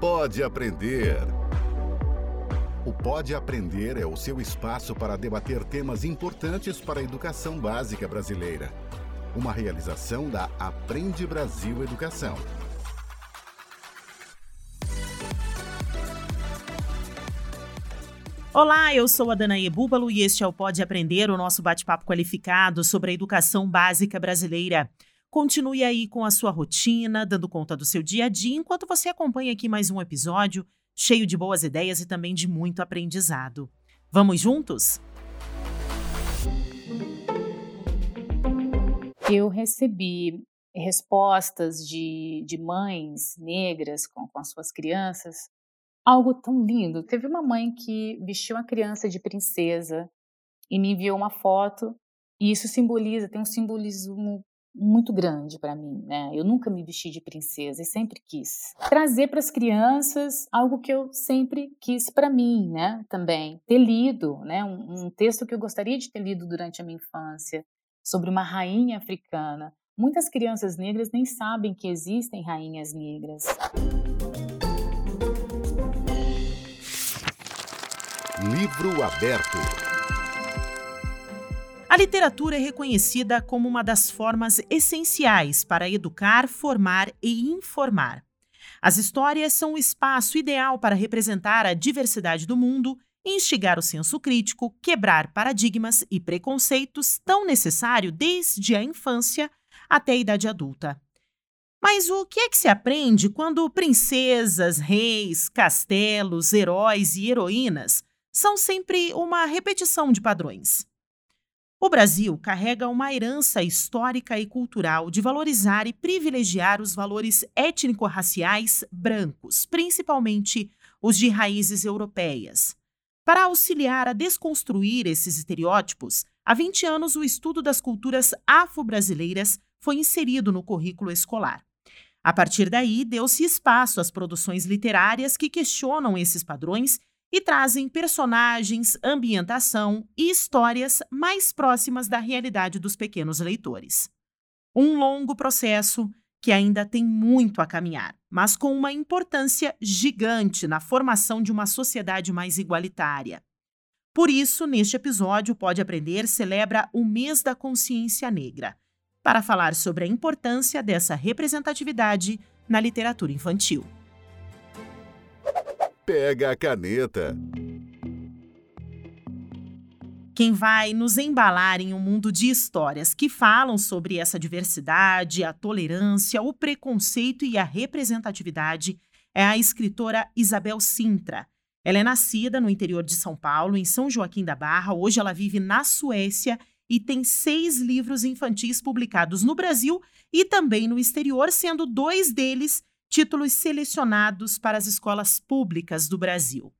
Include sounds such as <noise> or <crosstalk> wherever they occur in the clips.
Pode Aprender. O Pode Aprender é o seu espaço para debater temas importantes para a educação básica brasileira. Uma realização da Aprende Brasil Educação. Olá, eu sou a Danae Búbalo e este é o Pode Aprender, o nosso bate-papo qualificado sobre a educação básica brasileira. Continue aí com a sua rotina, dando conta do seu dia a dia, enquanto você acompanha aqui mais um episódio cheio de boas ideias e também de muito aprendizado. Vamos juntos? Eu recebi respostas de, de mães negras com, com as suas crianças algo tão lindo. Teve uma mãe que vestiu uma criança de princesa e me enviou uma foto, e isso simboliza, tem um simbolismo muito grande para mim, né? Eu nunca me vesti de princesa e sempre quis trazer para as crianças algo que eu sempre quis para mim, né? Também ter lido, né? Um, um, texto que eu gostaria de ter lido durante a minha infância sobre uma rainha africana. Muitas crianças negras nem sabem que existem rainhas negras. Livro aberto. A literatura é reconhecida como uma das formas essenciais para educar, formar e informar. As histórias são o espaço ideal para representar a diversidade do mundo, instigar o senso crítico, quebrar paradigmas e preconceitos tão necessário desde a infância até a idade adulta. Mas o que é que se aprende quando princesas, reis, castelos, heróis e heroínas são sempre uma repetição de padrões. O Brasil carrega uma herança histórica e cultural de valorizar e privilegiar os valores étnico-raciais brancos, principalmente os de raízes europeias. Para auxiliar a desconstruir esses estereótipos, há 20 anos o estudo das culturas afro-brasileiras foi inserido no currículo escolar. A partir daí, deu-se espaço às produções literárias que questionam esses padrões e trazem personagens, ambientação e histórias mais próximas da realidade dos pequenos leitores. Um longo processo que ainda tem muito a caminhar, mas com uma importância gigante na formação de uma sociedade mais igualitária. Por isso, neste episódio, Pode Aprender celebra o Mês da Consciência Negra, para falar sobre a importância dessa representatividade na literatura infantil. Pega a caneta. Quem vai nos embalar em um mundo de histórias que falam sobre essa diversidade, a tolerância, o preconceito e a representatividade é a escritora Isabel Sintra. Ela é nascida no interior de São Paulo, em São Joaquim da Barra. Hoje ela vive na Suécia e tem seis livros infantis publicados no Brasil e também no exterior, sendo dois deles títulos selecionados para as escolas públicas do Brasil.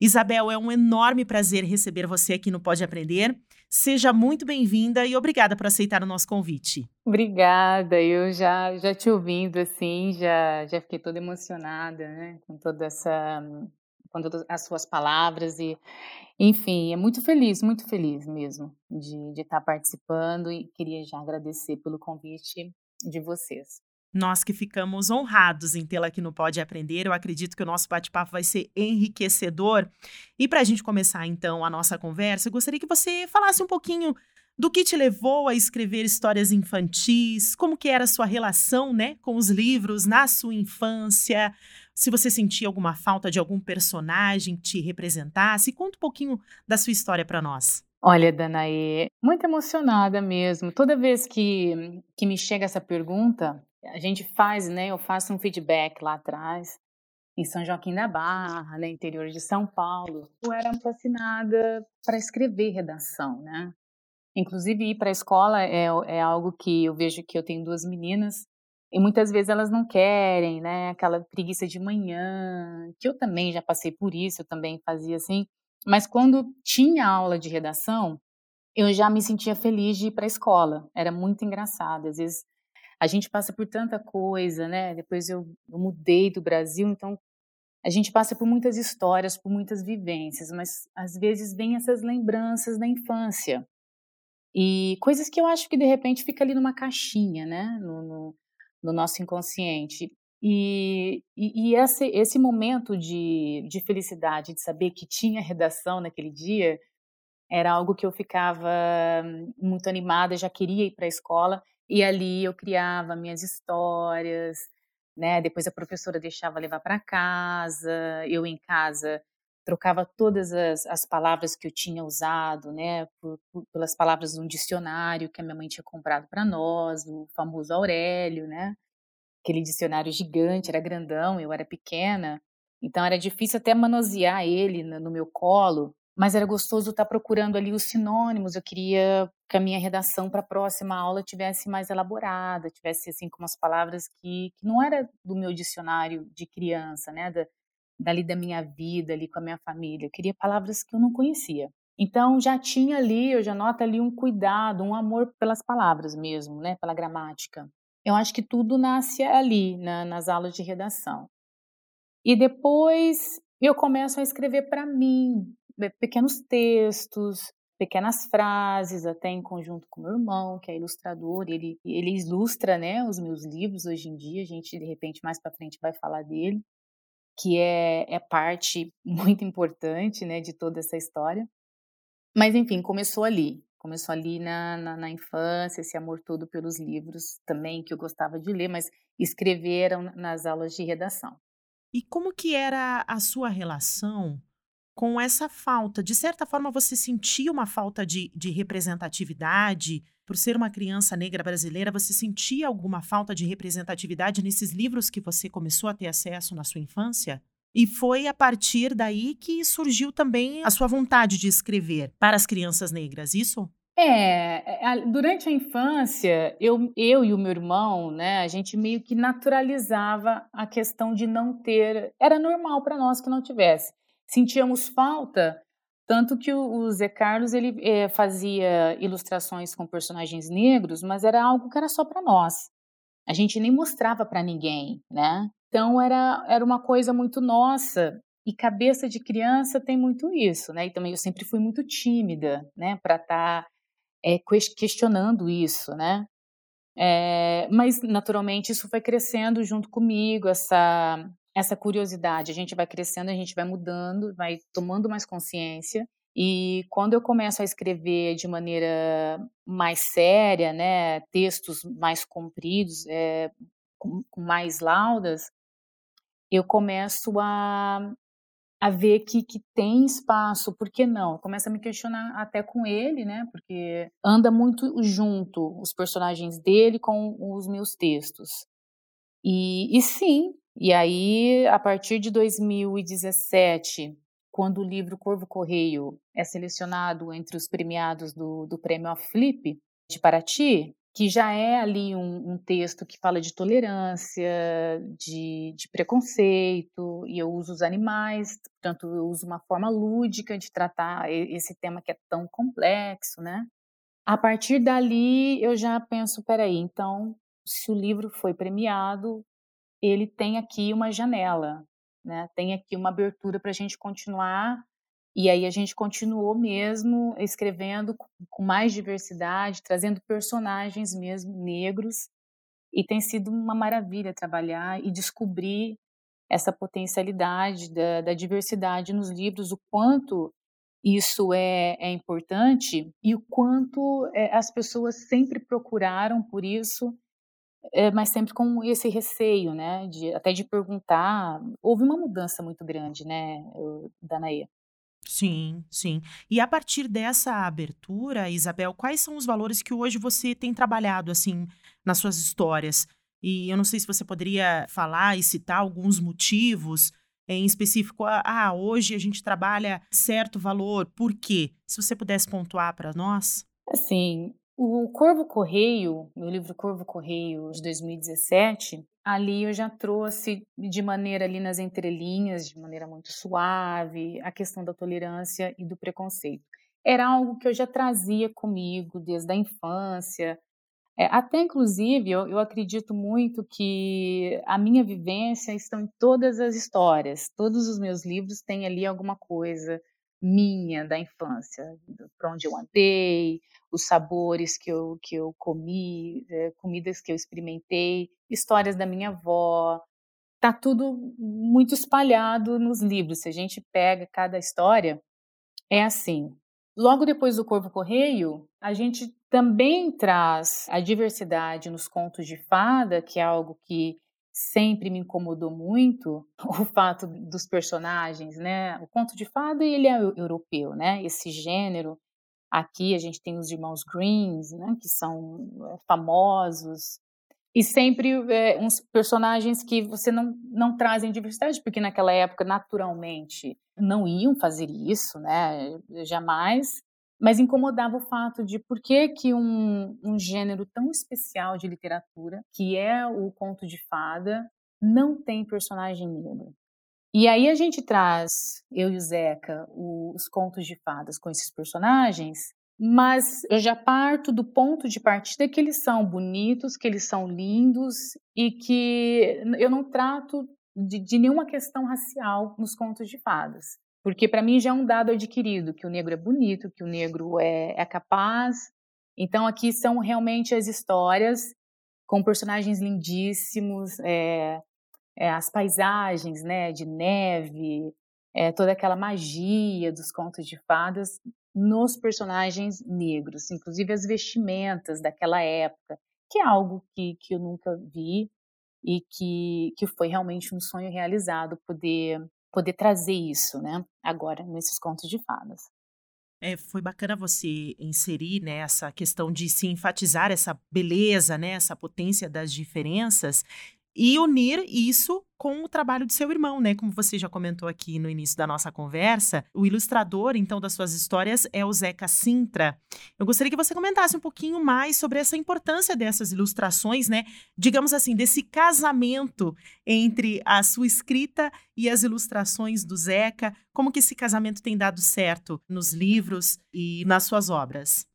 Isabel, é um enorme prazer receber você aqui no Pode Aprender. Seja muito bem-vinda e obrigada por aceitar o nosso convite. Obrigada, eu já já te ouvindo assim, já já fiquei toda emocionada, né, com toda essa com todas as suas palavras e enfim, é muito feliz, muito feliz mesmo de, de estar participando e queria já agradecer pelo convite de vocês. Nós que ficamos honrados em tê-la aqui no Pode Aprender, eu acredito que o nosso bate-papo vai ser enriquecedor. E para a gente começar então a nossa conversa, eu gostaria que você falasse um pouquinho do que te levou a escrever histórias infantis, como que era a sua relação, né, com os livros na sua infância, se você sentia alguma falta de algum personagem que te representasse, conta um pouquinho da sua história para nós. Olha, Danaê, muito emocionada mesmo. Toda vez que, que me chega essa pergunta, a gente faz, né? Eu faço um feedback lá atrás, em São Joaquim da Barra, né, interior de São Paulo. Eu era fascinada para escrever redação, né? Inclusive ir para a escola é, é algo que eu vejo que eu tenho duas meninas e muitas vezes elas não querem, né? Aquela preguiça de manhã, que eu também já passei por isso, eu também fazia assim. Mas quando tinha aula de redação, eu já me sentia feliz de ir para a escola. Era muito engraçado. Às vezes a gente passa por tanta coisa, né? Depois eu, eu mudei do Brasil, então a gente passa por muitas histórias, por muitas vivências, mas às vezes vem essas lembranças da infância e coisas que eu acho que de repente fica ali numa caixinha, né? No, no, no nosso inconsciente. E, e, e esse, esse momento de, de felicidade, de saber que tinha redação naquele dia, era algo que eu ficava muito animada, já queria ir para a escola, e ali eu criava minhas histórias, né? Depois a professora deixava levar para casa, eu em casa trocava todas as, as palavras que eu tinha usado, né, por, por, pelas palavras de um dicionário que a minha mãe tinha comprado para nós, o famoso Aurélio, né, aquele dicionário gigante, era grandão, eu era pequena, então era difícil até manusear ele no, no meu colo, mas era gostoso estar procurando ali os sinônimos. Eu queria que a minha redação para a próxima aula tivesse mais elaborada, tivesse assim com umas palavras que, que não era do meu dicionário de criança, né, da, dali da minha vida, ali com a minha família. Eu queria palavras que eu não conhecia. Então já tinha ali, eu já noto ali um cuidado, um amor pelas palavras mesmo, né, pela gramática. Eu acho que tudo nasce ali, na, nas aulas de redação. E depois eu começo a escrever para mim pequenos textos, pequenas frases, até em conjunto com meu irmão, que é ilustrador, ele, ele ilustra né, os meus livros hoje em dia, a gente de repente mais para frente vai falar dele que é, é parte <laughs> muito importante né, de toda essa história. Mas, enfim, começou ali. Começou ali na, na, na, infância, esse amor todo pelos livros também, que eu gostava de ler, mas escreveram nas aulas de redação. E como que era a sua relação com essa falta? De certa forma, você sentia uma falta de, de representatividade por ser uma criança negra brasileira, você sentia alguma falta de representatividade nesses livros que você começou a ter acesso na sua infância? E foi a partir daí que surgiu também a sua vontade de escrever para as crianças negras, isso? É, é durante a infância, eu, eu e o meu irmão, né, a gente meio que naturalizava a questão de não ter. Era normal para nós que não tivesse. Sentíamos falta tanto que o, Zé Carlos ele é, fazia ilustrações com personagens negros, mas era algo que era só para nós. A gente nem mostrava para ninguém, né? Então era, era uma coisa muito nossa. E cabeça de criança tem muito isso, né? E também eu sempre fui muito tímida, né? Para estar tá, é, questionando isso, né? É, mas naturalmente isso foi crescendo junto comigo, essa essa curiosidade. A gente vai crescendo, a gente vai mudando, vai tomando mais consciência. E quando eu começo a escrever de maneira mais séria, né, textos mais compridos, é, com, com, mais laudas, eu começo a, a ver que, que tem espaço, por que não? Começa a me questionar até com ele, né, porque anda muito junto os personagens dele com os meus textos. E, e sim, e aí, a partir de 2017, quando o livro Corvo Correio é selecionado entre os premiados do, do Prêmio Flip de Paraty, que já é ali um, um, texto que fala de tolerância, de, de, preconceito, e eu uso os animais, portanto, eu uso uma forma lúdica de tratar esse tema que é tão complexo, né? A partir dali, eu já penso, peraí, então, se o livro foi premiado, ele tem aqui uma janela, né? Tem aqui uma abertura para a gente continuar. E aí a gente continuou mesmo escrevendo com mais diversidade, trazendo personagens mesmo negros. E tem sido uma maravilha trabalhar e descobrir essa potencialidade da, da diversidade nos livros, o quanto isso é, é importante e o quanto é, as pessoas sempre procuraram por isso é, mas sempre com esse receio, né, de, até de perguntar. Houve uma mudança muito grande, né, Danaê? Sim, sim. E a partir dessa abertura, Isabel, quais são os valores que hoje você tem trabalhado, assim, nas suas histórias? E eu não sei se você poderia falar e citar alguns motivos em específico. Ah, hoje a gente trabalha certo valor, por quê? Se você pudesse pontuar para nós. Assim, o Corvo Correio, meu livro Corvo Correio de 2017, ali eu já trouxe de maneira ali nas entrelinhas, de maneira muito suave, a questão da tolerância e do preconceito. Era algo que eu já trazia comigo desde a infância, é, até inclusive eu, eu acredito muito que a minha vivência está em todas as histórias, todos os meus livros têm ali alguma coisa minha da infância, para onde eu andei, os sabores que eu, que eu comi, é, comidas que eu experimentei, histórias da minha avó, tá tudo muito espalhado nos livros. Se a gente pega cada história, é assim. Logo depois do Corvo Correio, a gente também traz a diversidade nos contos de fada, que é algo que sempre me incomodou muito, <laughs> o fato dos personagens, né? O conto de fada, ele é europeu, né? Esse gênero. Aqui a gente tem os irmãos Greens, né? Que são é, famosos, e sempre é, uns personagens que você não, não trazem diversidade, porque naquela época, naturalmente, não iam fazer isso, né? Jamais. Mas incomodava o fato de por que, que um, um gênero tão especial de literatura, que é o conto de fada, não tem personagem negro. E aí a gente traz, eu e o Zeca, os contos de fadas com esses personagens, mas eu já parto do ponto de partida que eles são bonitos, que eles são lindos e que eu não trato de, de nenhuma questão racial nos contos de fadas. Porque para mim já é um dado adquirido que o negro é bonito, que o negro é, é capaz. Então aqui são realmente as histórias com personagens lindíssimos, é, é, as paisagens né, de neve, é, toda aquela magia dos contos de fadas nos personagens negros, inclusive as vestimentas daquela época, que é algo que, que eu nunca vi e que, que foi realmente um sonho realizado poder poder trazer isso, né? Agora nesses contos de fadas. É, foi bacana você inserir né, essa questão de se enfatizar essa beleza, né, essa potência das diferenças e unir isso com o trabalho de seu irmão, né? Como você já comentou aqui no início da nossa conversa, o ilustrador, então, das suas histórias é o Zeca Sintra. Eu gostaria que você comentasse um pouquinho mais sobre essa importância dessas ilustrações, né? Digamos assim, desse casamento entre a sua escrita e as ilustrações do Zeca. Como que esse casamento tem dado certo nos livros e nas suas obras?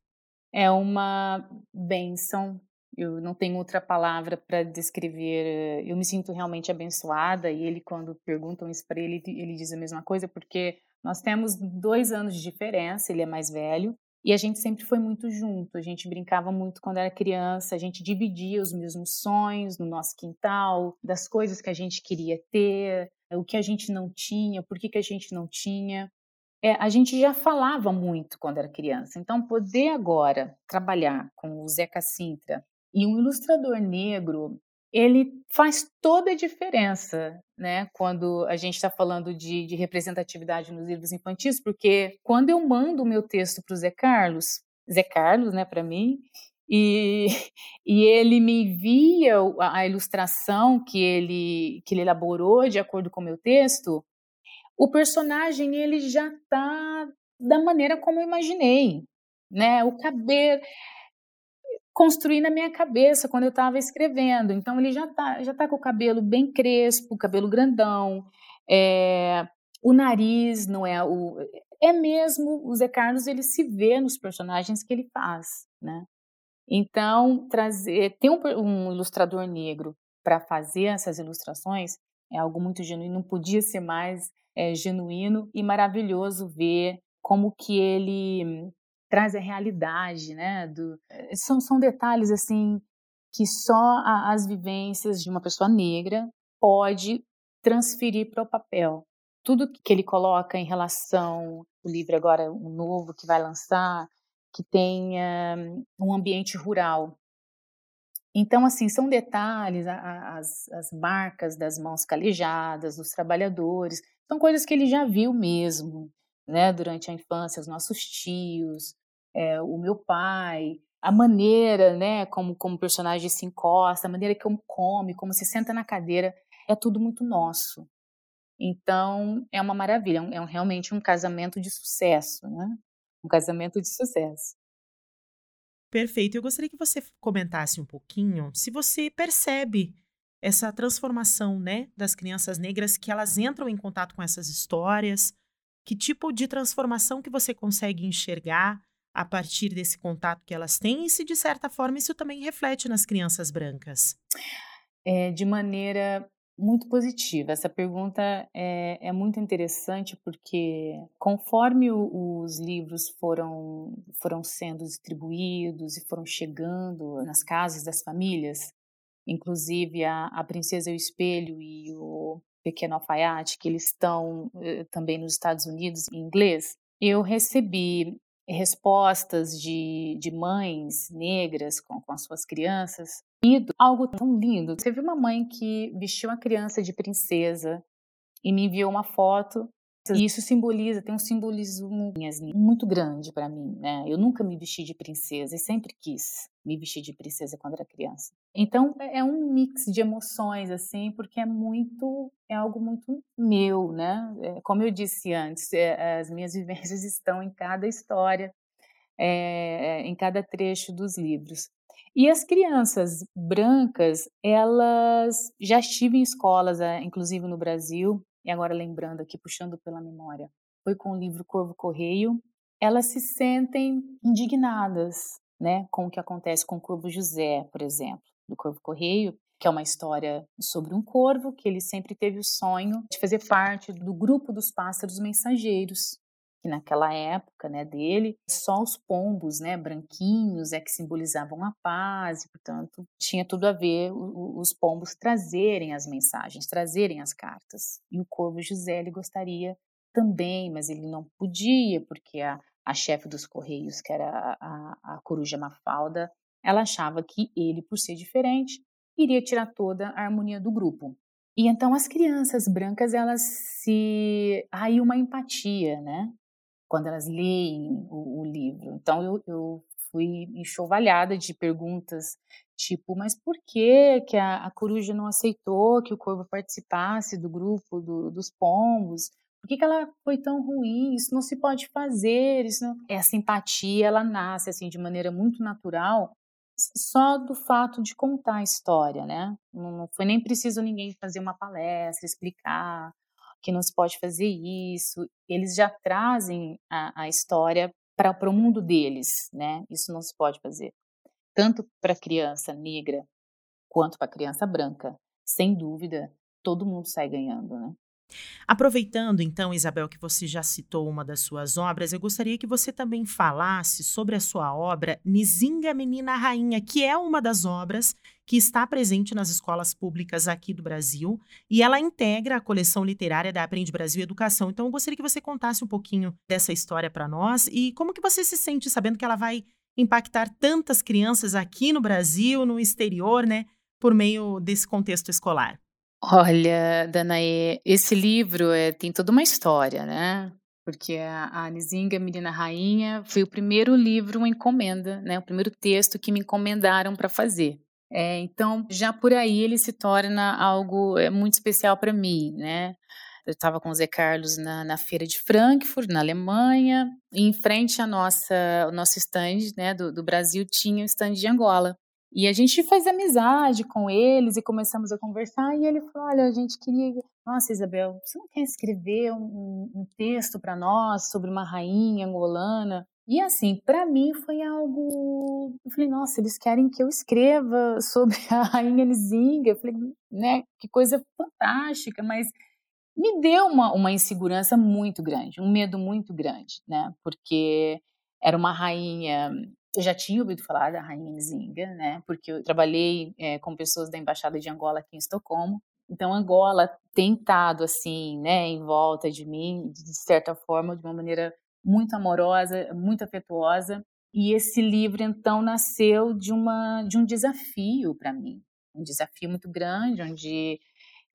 É uma benção eu não tenho outra palavra para descrever. Eu me sinto realmente abençoada. E ele, quando perguntam isso para ele, ele diz a mesma coisa, porque nós temos dois anos de diferença. Ele é mais velho. E a gente sempre foi muito junto. A gente brincava muito quando era criança. A gente dividia os mesmos sonhos no nosso quintal, das coisas que a gente queria ter, o que a gente não tinha, por que, que a gente não tinha. É, a gente já falava muito quando era criança. Então, poder agora trabalhar com o Zeca Sintra e um ilustrador negro, ele faz toda a diferença, né? Quando a gente está falando de, de, representatividade nos livros infantis, porque quando eu mando o meu texto para o Zé Carlos, Zé Carlos, né, para mim, e, <laughs> e ele me envia a, a ilustração que ele, que ele elaborou de acordo com o meu texto, o personagem ele já está da maneira como eu imaginei, né? O cabelo, construí na minha cabeça quando eu estava escrevendo. Então ele já está já tá com o cabelo bem crespo, cabelo grandão, é, o nariz não é o é mesmo o Zé Carlos ele se vê nos personagens que ele faz, né? Então trazer ter um, um ilustrador negro para fazer essas ilustrações é algo muito genuíno, não podia ser mais é, genuíno e maravilhoso ver como que ele traz a realidade, né? Do, eh, são, são detalhes assim que só a, as vivências de uma pessoa negra pode transferir para o papel. Tudo que ele coloca em relação o livro agora um novo que vai lançar, que tem um ambiente rural. Então, assim, são detalhes, as, as marcas das mãos calejadas, dos trabalhadores, são coisas que ele já viu mesmo, né, durante a infância, os nossos tios, é, o meu pai, a maneira, né, como, como o personagem se encosta, a maneira como come, como se senta na cadeira, é tudo muito nosso. Então, é uma maravilha, é um, realmente um casamento de sucesso, né? Um casamento de sucesso. Perfeito. Eu gostaria que você comentasse um pouquinho se você percebe essa transformação, né, das crianças negras que elas entram em contato com essas histórias, que tipo de transformação que você consegue enxergar a partir desse contato que elas têm e se, de certa forma, isso também reflete nas crianças brancas? É, de maneira muito positiva. Essa pergunta é, é muito interessante porque, conforme o, os livros foram, foram sendo distribuídos e foram chegando nas casas das famílias, inclusive a, a Princesa e o Espelho e o Pequeno Alfaiate, que eles estão eh, também nos Estados Unidos em inglês, eu recebi respostas de, de mães negras com, com as suas crianças. E algo tão lindo. Teve uma mãe que vestiu a criança de princesa e me enviou uma foto e isso simboliza, tem um simbolismo muito grande para mim, né? Eu nunca me vesti de princesa e sempre quis me vestir de princesa quando era criança. Então é, é um mix de emoções assim, porque é muito, é algo muito meu, né? É, como eu disse antes, é, as minhas <laughs> vivências estão em cada história, é, em cada trecho dos livros. E as crianças brancas, elas já estive em escolas, é, inclusive no Brasil, e agora lembrando aqui, puxando pela memória, foi com o livro Corvo Correio, elas se sentem indignadas, né, com o que acontece com o Corvo José, por exemplo, do Corvo Correio, que é uma história sobre um corvo que ele sempre teve o sonho de fazer parte do grupo dos pássaros mensageiros, que naquela época, né, dele, só os pombos, né, branquinhos é que simbolizavam a paz, e, portanto, tinha tudo a ver os pombos trazerem as mensagens, trazerem as cartas. E o corvo José ele gostaria também, mas ele não podia, porque a, a chefe dos correios, que era a, a, a coruja Mafalda, ela achava que ele, por ser diferente, iria tirar toda a harmonia do grupo. E então as crianças brancas, elas se. Aí uma empatia, né? quando elas leem o, o livro. Então eu, eu, fui enxovalhada de perguntas tipo, mas por que, que a, a, coruja não aceitou que o corvo participasse do grupo do, dos pombos? Por que, que ela foi tão ruim? Isso não se pode fazer. Isso não... Essa empatia ela nasce assim de maneira muito natural só do fato de contar a história, né? Não, não foi nem preciso ninguém fazer uma palestra, explicar que não se pode fazer isso. Eles já trazem a, a história para o mundo deles, né? Isso não se pode fazer. Tanto para a criança negra quanto para a criança branca. Sem dúvida, todo mundo sai ganhando, né? Aproveitando então, Isabel, que você já citou uma das suas obras, eu gostaria que você também falasse sobre a sua obra Nizinga Menina Rainha, que é uma das obras que está presente nas escolas públicas aqui do Brasil e ela integra a coleção literária da Aprende Brasil Educação. Então, eu gostaria que você contasse um pouquinho dessa história para nós e como que você se sente sabendo que ela vai impactar tantas crianças aqui no Brasil, no exterior, né, por meio desse contexto escolar. Olha, Danaê, esse livro é, tem toda uma história, né? Porque a, a Menina Rainha, foi o primeiro livro, uma encomenda, né? O primeiro texto que me encomendaram para fazer. É, então, já por aí ele se torna algo é, muito especial para mim, né? Eu estava com o Zé Carlos na, na, feira de Frankfurt, na Alemanha, e em frente à nossa, ao nosso stand né, do, do Brasil tinha o stand de Angola. E a gente fez amizade com eles e começamos a conversar. E ele falou: Olha, a gente queria. Nossa, Isabel, você não quer escrever um, um texto para nós sobre uma rainha angolana? E assim, para mim foi algo. Eu falei, nossa, eles querem que eu escreva <laughs> sobre a rainha Nizinga. Eu falei, né, que coisa fantástica, mas me deu uma, uma insegurança muito grande, um medo muito grande, né, porque era uma rainha eu já tinha ouvido falar da Rainha Nzinga, né? Porque eu trabalhei é, com pessoas da Embaixada de Angola aqui em Estocolmo. Então, Angola tem estado, assim, né, em volta de mim, de certa forma, de uma maneira muito amorosa, muito afetuosa. E esse livro, então, nasceu de, uma, de um desafio para mim. Um desafio muito grande, onde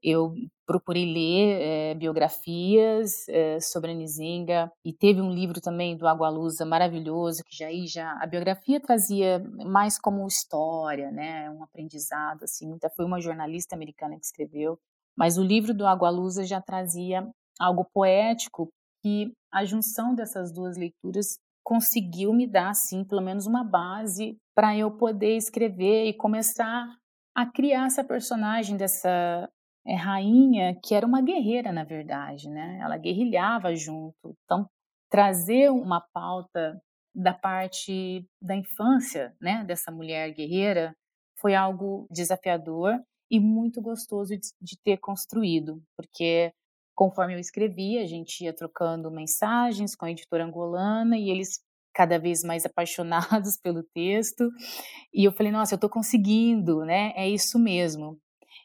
eu procurei ler é, biografias é, sobre a Nizinga e teve um livro também do Agualusa maravilhoso que já aí já a biografia trazia mais como história, né, um aprendizado assim. Muita foi uma jornalista americana que escreveu, mas o livro do Agualusa já trazia algo poético que a junção dessas duas leituras conseguiu me dar assim pelo menos uma base para eu poder escrever e começar a criar essa personagem dessa é, rainha que era uma guerreira, na verdade, né? Ela guerrilhava junto. Então, trazer uma pauta da parte da infância, né, dessa mulher guerreira, foi algo desafiador e muito gostoso de, de ter construído, porque conforme eu escrevia, a gente ia trocando mensagens com a editora angolana e eles cada vez mais <laughs> apaixonados pelo texto. E eu falei, nossa, eu estou conseguindo, né? É isso mesmo.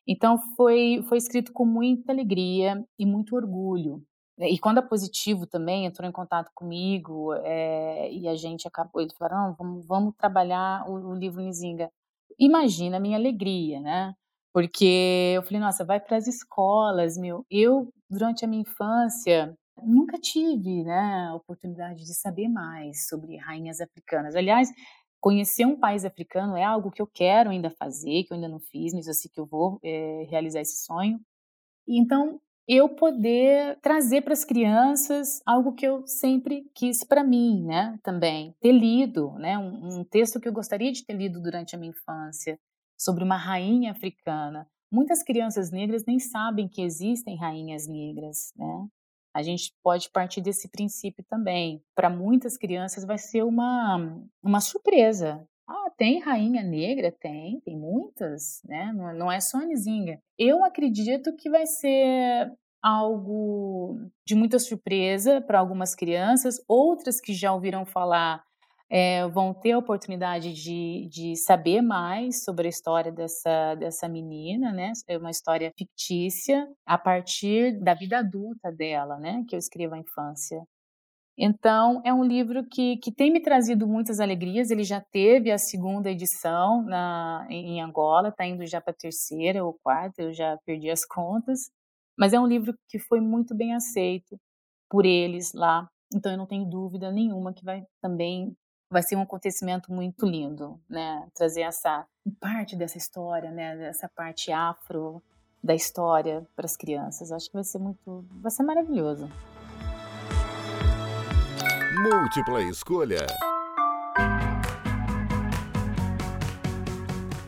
Então foi foi escrito com muita alegria e muito orgulho. E quando a Positivo também entrou em contato comigo é, e a gente acabou, ele falou, não, vamos, vamos trabalhar o, o livro Nizinga. Imagina a minha alegria, né? Porque eu falei, nossa, vai para as escolas, meu. Eu, durante a minha infância, nunca tive né, a oportunidade de saber mais sobre rainhas africanas. Aliás, conhecer um país africano é algo que eu quero ainda fazer, que eu ainda não fiz, mas eu que eu vou é, realizar esse sonho. Então, eu poder trazer para as crianças algo que eu sempre quis para mim, né? Também ter lido, né? Um, um, texto que eu gostaria de ter lido durante a minha infância sobre uma rainha africana. Muitas crianças negras nem sabem que existem rainhas negras, né? A gente pode partir desse princípio também. Para muitas crianças vai ser uma uma surpresa ah, tem rainha negra? Tem, tem muitas, né? Não, não é só a Nizinga. Eu acredito que vai ser algo de muita surpresa para algumas crianças, outras que já ouviram falar é, vão ter a oportunidade de, de saber mais sobre a história dessa, dessa menina, né? É uma história fictícia a partir da vida adulta dela, né? Que eu escrevo a infância. Então, é um livro que, que tem me trazido muitas alegrias. Ele já teve a segunda edição na, em Angola, está indo já para a terceira ou quarta, eu já perdi as contas. Mas é um livro que foi muito bem aceito por eles lá. Então, eu não tenho dúvida nenhuma que vai também vai ser um acontecimento muito lindo, né? Trazer essa parte dessa história, né? Dessa parte afro da história para as crianças. Acho que vai ser muito, vai ser maravilhoso. Múltipla escolha.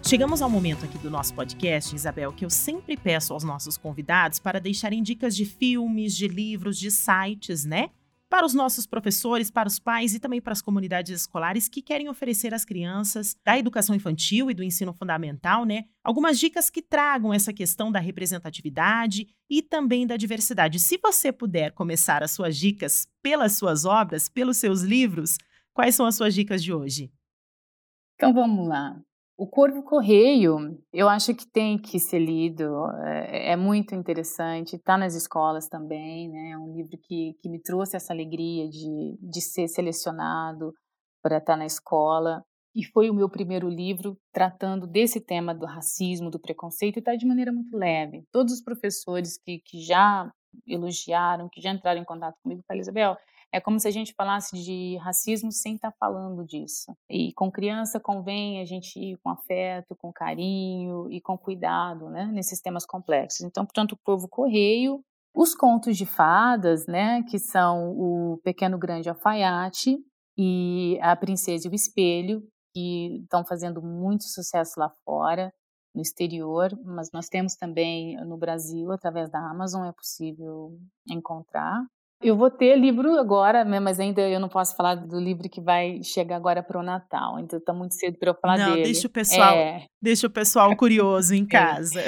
Chegamos ao momento aqui do nosso podcast, Isabel, que eu sempre peço aos nossos convidados para deixarem dicas de filmes, de livros, de sites, né? Para os nossos professores, para os pais e também para as comunidades escolares que querem oferecer às crianças da educação infantil e do ensino fundamental, né, algumas dicas que tragam essa questão da representatividade e também da diversidade. Se você puder começar as suas dicas pelas suas obras, pelos seus livros, quais são as suas dicas de hoje? Então vamos lá. O Corvo Correio, eu acho que tem que ser lido, é, é muito interessante, está nas escolas também, né? É um livro que, que me trouxe essa alegria de, de ser selecionado para estar tá na escola. E foi o meu primeiro livro tratando desse tema do racismo, do preconceito, e está de maneira muito leve. Todos os professores que, que já elogiaram, que já entraram em contato comigo, falaram, Isabel, é como se a gente falasse de racismo sem estar tá falando disso. E com criança convém a gente ir com afeto, com carinho e com cuidado, né, nesses temas complexos. Então, portanto, o povo correio, os contos de fadas, né, que são o Pequeno Grande Alfaiate e a Princesa e o Espelho, que estão fazendo muito sucesso lá fora no exterior, mas nós temos também no Brasil, através da Amazon, é possível encontrar. Eu vou ter livro agora, né, mas ainda eu não posso falar do livro que vai chegar agora para o Natal. Então está muito cedo para eu falar não, dele. Deixa o pessoal, é. deixa o pessoal curioso em é. casa.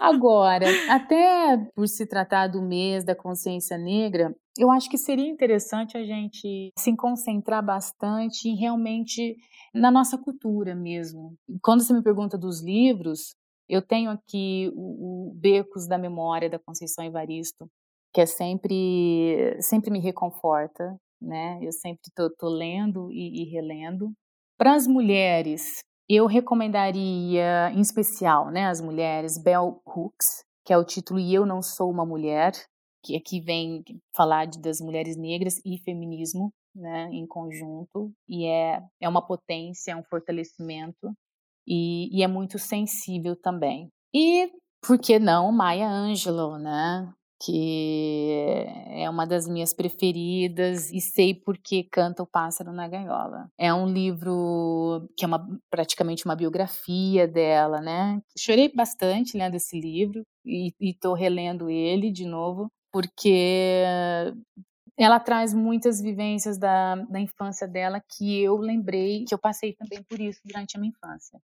Agora, até por se tratar do mês da consciência negra, eu acho que seria interessante a gente se concentrar bastante em realmente na nossa cultura mesmo. Quando você me pergunta dos livros, eu tenho aqui o, o Becos da Memória da Conceição Evaristo, que é sempre sempre me reconforta, né? Eu sempre tô, tô lendo e, e relendo. Para as mulheres, eu recomendaria, em especial, né, as mulheres, Bell Hooks, que é o título E Eu Não Sou Uma Mulher, que aqui vem falar de, das mulheres negras e feminismo, né, em conjunto, e é, é uma potência, é um fortalecimento, e, e é muito sensível também. E, por que não, Maya Angelou, né? Que é uma das minhas preferidas e sei por que canta o pássaro na gaiola. É um livro que é uma, praticamente uma biografia dela, né? Chorei bastante lendo esse livro e estou relendo ele de novo porque ela traz muitas vivências da, da infância dela que eu lembrei que eu passei também por isso durante a minha infância.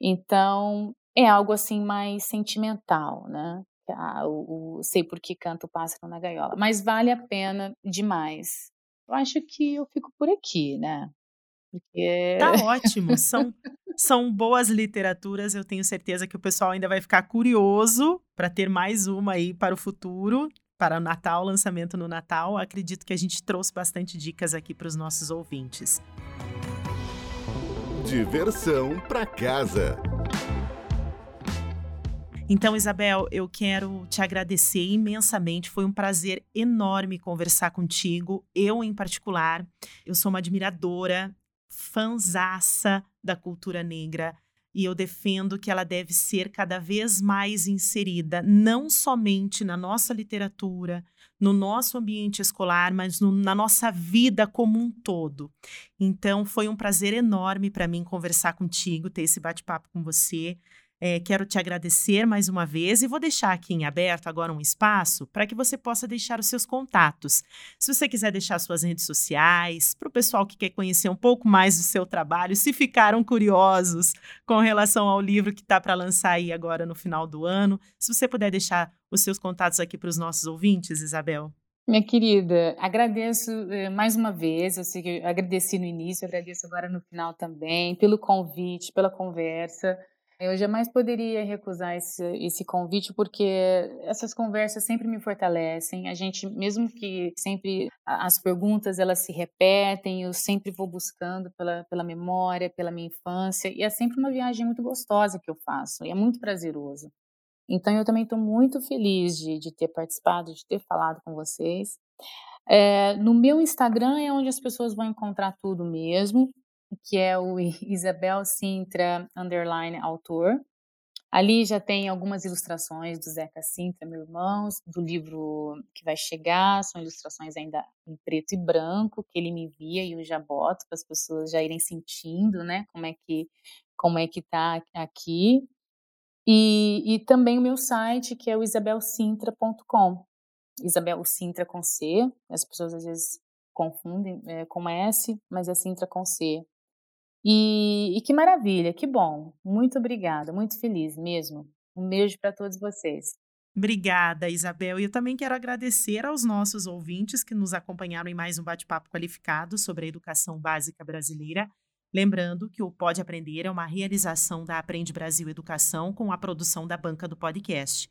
Então, é algo assim mais sentimental, né? Ah, o, o, sei por que canto o pássaro na gaiola, mas vale a pena demais. eu acho que eu fico por aqui, né? Porque... Tá <laughs> ótimo. São, são boas literaturas. Eu tenho certeza que o pessoal ainda vai ficar curioso para ter mais uma aí para o futuro, para o Natal, lançamento no Natal. Acredito que a gente trouxe bastante dicas aqui para os nossos ouvintes. Diversão para casa. Então, Isabel, eu quero te agradecer imensamente. Foi um prazer enorme conversar contigo. Eu, em particular, eu sou uma admiradora fanzaça da cultura negra e eu defendo que ela deve ser cada vez mais inserida, não somente na nossa literatura, no nosso ambiente escolar, mas no, na nossa vida como um todo. Então, foi um prazer enorme para mim conversar contigo, ter esse bate-papo com você. É, quero te agradecer mais uma vez e vou deixar aqui em aberto agora um espaço para que você possa deixar os seus contatos. Se você quiser deixar suas redes sociais, para o pessoal que quer conhecer um pouco mais do seu trabalho, se ficaram curiosos com relação ao livro que está para lançar aí agora no final do ano, se você puder deixar os seus contatos aqui para os nossos ouvintes, Isabel. Minha querida, agradeço eh, mais uma vez. Eu sei que eu agradeci no início, agradeço agora no final também, pelo convite, pela conversa. Eu jamais poderia recusar esse, esse convite, porque essas conversas sempre me fortalecem. A gente, mesmo que sempre as perguntas elas se repetem, eu sempre vou buscando pela, pela memória, pela minha infância, e é sempre uma viagem muito gostosa que eu faço, e é muito prazeroso. Então, eu também estou muito feliz de, de ter participado, de ter falado com vocês. É, no meu Instagram é onde as pessoas vão encontrar tudo mesmo que é o Isabel Sintra underline autor. Ali já tem algumas ilustrações do Zeca Sintra, meu irmão, do livro que vai chegar, são ilustrações ainda em preto e branco, que ele me envia e eu já boto para as pessoas já irem sentindo, né, como é que como é que tá aqui. E, e também o meu site, que é o isabelsintra.com. Isabel Sintra com C, as pessoas às vezes confundem é, com S, mas é Sintra com C. E, e que maravilha, que bom. Muito obrigada, muito feliz mesmo. Um beijo para todos vocês. Obrigada, Isabel. E eu também quero agradecer aos nossos ouvintes que nos acompanharam em mais um bate-papo qualificado sobre a educação básica brasileira. Lembrando que o Pode Aprender é uma realização da Aprende Brasil Educação com a produção da banca do podcast.